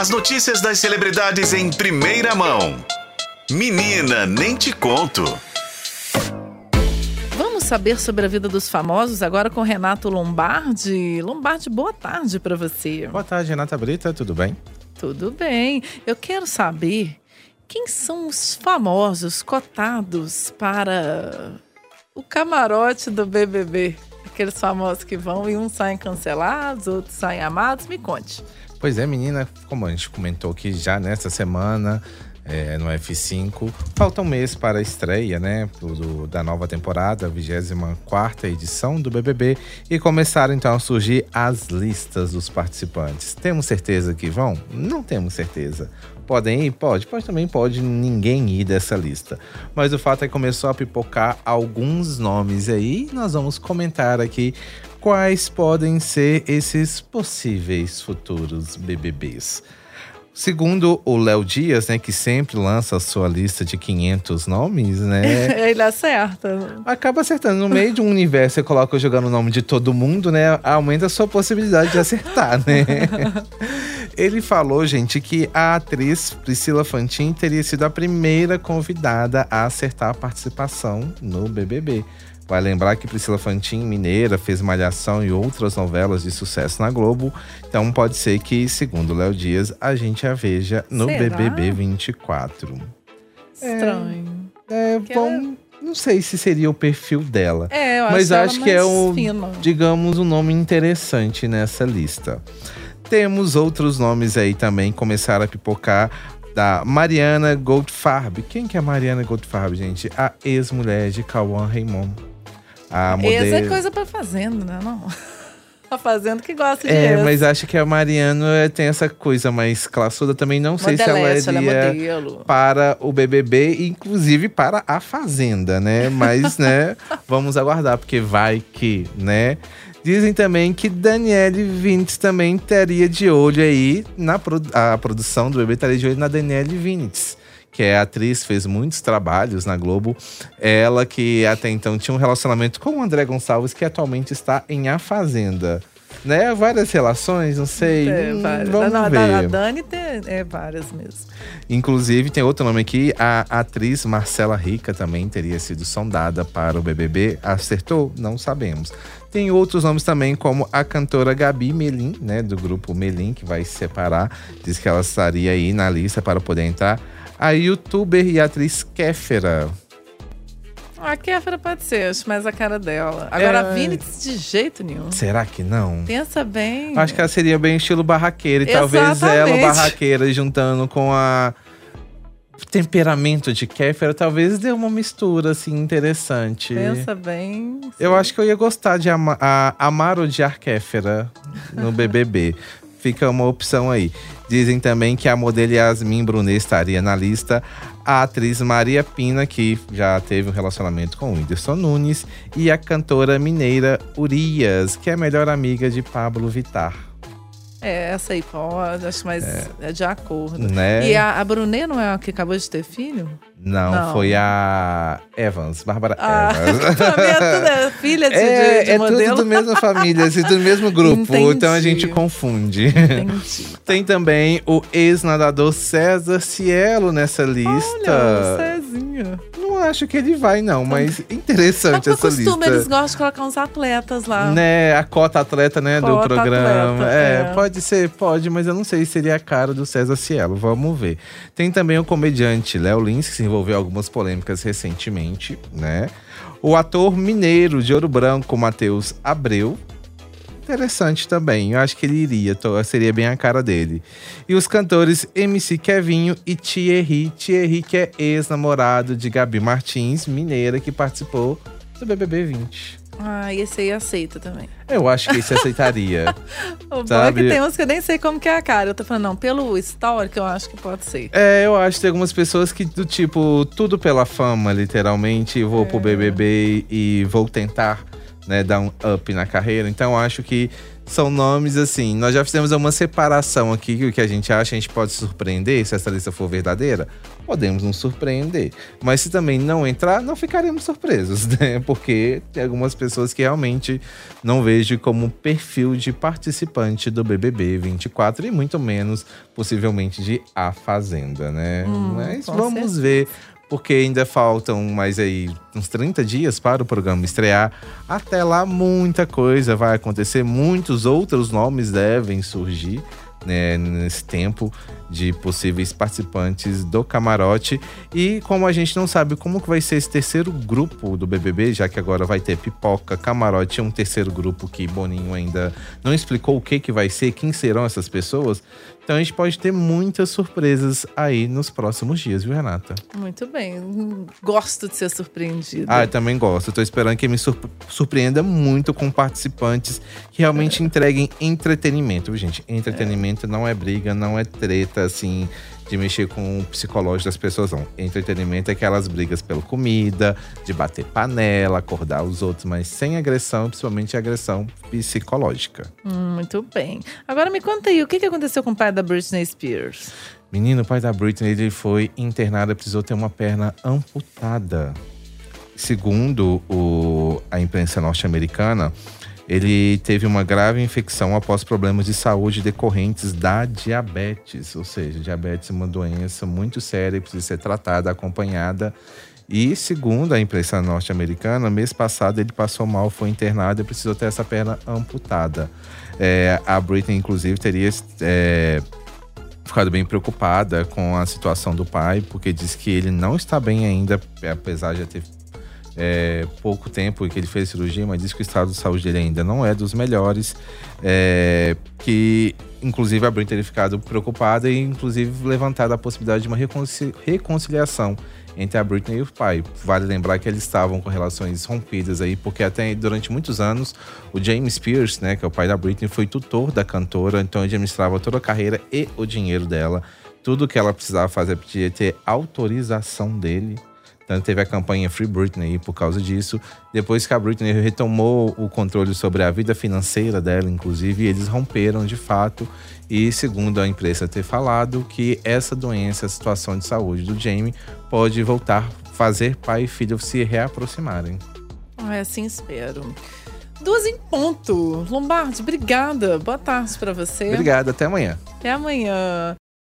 As notícias das celebridades em primeira mão. Menina, nem te conto. Vamos saber sobre a vida dos famosos agora com Renato Lombardi. Lombardi, boa tarde para você. Boa tarde, Renata Brita, tudo bem? Tudo bem. Eu quero saber quem são os famosos cotados para o camarote do BBB. Aqueles famosos que vão e uns saem cancelados, outros saem amados. Me conte. Pois é, menina, como a gente comentou aqui já nessa semana, é, no F5. Falta um mês para a estreia, né, do, da nova temporada, a 24 edição do BBB, e começaram então a surgir as listas dos participantes. Temos certeza que vão? Não temos certeza. Podem ir? Pode. Pode também pode ninguém ir dessa lista. Mas o fato é que começou a pipocar alguns nomes aí. Nós vamos comentar aqui quais podem ser esses possíveis futuros BBBs. Segundo o Léo Dias, né, que sempre lança a sua lista de 500 nomes, né? Ele acerta. Acaba acertando. No meio de um universo, você coloca jogando o nome de todo mundo, né? Aumenta a sua possibilidade de acertar, né? Ele falou, gente, que a atriz Priscila Fantin teria sido a primeira convidada a acertar a participação no BBB. Vai lembrar que Priscila Fantin, mineira, fez Malhação e outras novelas de sucesso na Globo. Então pode ser que, segundo Léo Dias, a gente a veja no Será? BBB 24. Estranho. É, Que bom, ela- não sei se seria o perfil dela. É, eu acho Mas acho que é fina. digamos, um nome interessante nessa lista. Temos outros nomes aí também começaram a pipocar da Mariana Goldfarb. Quem que é a Mariana Goldfarb, gente? A ex-mulher de Cauã Raymond. A Essa é modelo. coisa pra fazenda, né? Não. A fazenda que gosta de É, ex. mas acho que a Mariana é, tem essa coisa mais classuda também. Não sei se ela Modelete, ela é iria modelo. para o BBB, inclusive para a Fazenda, né? Mas, né, vamos aguardar, porque vai que, né? Dizem também que Daniele Vinitz também estaria de olho aí na produ a produção do BBB estaria de olho na Daniele Vinitz, que é atriz, fez muitos trabalhos na Globo. Ela que até então tinha um relacionamento com o André Gonçalves, que atualmente está em A Fazenda. Né? Várias relações, não sei. É, hum, várias. vamos a, ver. a, a Dani tem é, várias mesmo. Inclusive, tem outro nome aqui, a atriz Marcela Rica também teria sido sondada para o BBB. Acertou? Não sabemos. Tem outros nomes também, como a cantora Gabi Melim, né, do grupo Melim, que vai se separar. Diz que ela estaria aí na lista para poder entrar. A youtuber e atriz Kéfera. A Kéfera pode ser, acho mais a cara dela. Agora, É. a Vinitz, de jeito nenhum. Será que não? Pensa bem. Acho que ela seria bem estilo barraqueira. E talvez ela, Exatamente. barraqueira, juntando com a temperamento de Kéfera, talvez dê uma mistura, assim, interessante. Pensa bem. Eu acho que eu ia gostar de ama a, amar odiar Kéfera no BBB. Fica uma opção aí. Dizem também que a modelo Yasmin Brunet estaria na lista. A atriz Maria Pina, que já teve um relacionamento com o Whindersson Nunes. E a cantora mineira Urias, que é melhor amiga de Pablo Vittar. É, essa aí pode, acho mais é. de acordo. Né? E a, a Brunet não é a que acabou de ter filho? Não, Não. foi a Evans, Bárbara Ah, Evans. é tudo é filha de, É, de, de é modelo. tudo da mesma família, assim, do mesmo grupo. Entendi. Então a gente confunde. Entendi. Tem também o ex-nadador César Cielo nessa lista. Olha, o Cezinha. Não acho que ele vai, não, mas interessante É essa costume, lista. eles gostam de colocar uns atletas lá. Né, a cota atleta, né, do Cota programa. atleta, é, é. pode ser, pode, mas eu não sei se seria a cara do César Cielo. Vamos ver. Tem também o comediante Léo Lins, que se envolveu em algumas polêmicas recentemente, né? O ator mineiro de Ouro Branco, Matheus Abreu. Interessante também. Eu acho que ele iria, seria bem a cara dele. E os cantores MC Kevinho e Thierry. Thierry, que é ex-namorado de Gabi Martins, mineira, que participou do BBB 20. Ah, e esse aí aceita também. Eu acho que esse aceitaria. O bom é Sabe? que tem uns que eu nem sei como que é a cara. Eu tô falando, não, pelo histórico eu acho que pode ser. É, eu acho que tem algumas pessoas que, do tipo, tudo pela fama, literalmente. Vou pro BBB e vou tentar, né, dar um up na carreira. Então, acho que são nomes assim. Nós já fizemos uma separação aqui que o que a gente acha a gente pode surpreender se essa lista for verdadeira. Podemos nos surpreender. Mas se também não entrar, não ficaremos surpresos, né? Porque tem algumas pessoas que realmente não vejo como perfil de participante do BBB 24 e muito menos possivelmente de A Fazenda, né? Hum, Mas vamos certeza. ver porque ainda faltam mais aí uns 30 dias para o programa estrear. Até lá, muita coisa vai acontecer, muitos outros nomes devem surgir. Né, nesse tempo de possíveis participantes do camarote e como a gente não sabe como que vai ser esse terceiro grupo do BBB, já que agora vai ter pipoca, camarote e um terceiro grupo que Boninho ainda não explicou o que que vai ser, quem serão essas pessoas. Então a gente pode ter muitas surpresas aí nos próximos dias, viu, Renata? Muito bem. Gosto de ser surpreendida. Ah, eu também gosto. Eu tô esperando que me surp- surpreenda muito com participantes que realmente entreguem entretenimento, viu, gente? Entretenimento não é briga, não é treta, assim, de mexer com o psicológico das pessoas, não. Entretenimento é aquelas brigas pela comida, de bater panela, acordar os outros, mas sem agressão, principalmente agressão psicológica. Hum, muito bem. Agora me conta aí, o que que aconteceu com o pai da Britney Spears? Menino, o pai da Britney, ele foi internado, precisou ter uma perna amputada. Segundo o- a imprensa norte-americana, ele teve uma grave infecção após problemas de saúde decorrentes da diabetes. Ou seja, diabetes é uma doença muito séria e precisa ser tratada, acompanhada. E segundo a imprensa norte-americana, mês passado ele passou mal, foi internado e precisou ter essa perna amputada. É, a Britney, inclusive, teria é, ficado bem preocupada com a situação do pai, porque diz que ele não está bem ainda, apesar de já ter é, pouco tempo que ele fez cirurgia, mas diz que o estado de saúde dele ainda não é dos melhores. é, que inclusive a Britney teria ficado preocupada e inclusive levantado a possibilidade de uma reconcili- reconciliação entre a Britney e o pai. Vale lembrar que eles estavam com relações rompidas aí, porque até durante muitos anos o James Spears, né, que é o pai da Britney, foi tutor da cantora, então ele administrava toda a carreira e o dinheiro dela. Tudo que ela precisava fazer podia ter autorização dele. Tanto teve a campanha Free Britney por causa disso. Depois que a Britney retomou o controle sobre a vida financeira dela, inclusive, eles romperam de fato. E segundo a imprensa ter falado, que essa doença, a situação de saúde do Jamie, pode voltar a fazer pai e filho se reaproximarem. Ah, assim espero. Duas em ponto. Lombardi, obrigada. Boa tarde pra você. Obrigado, até amanhã. Até amanhã.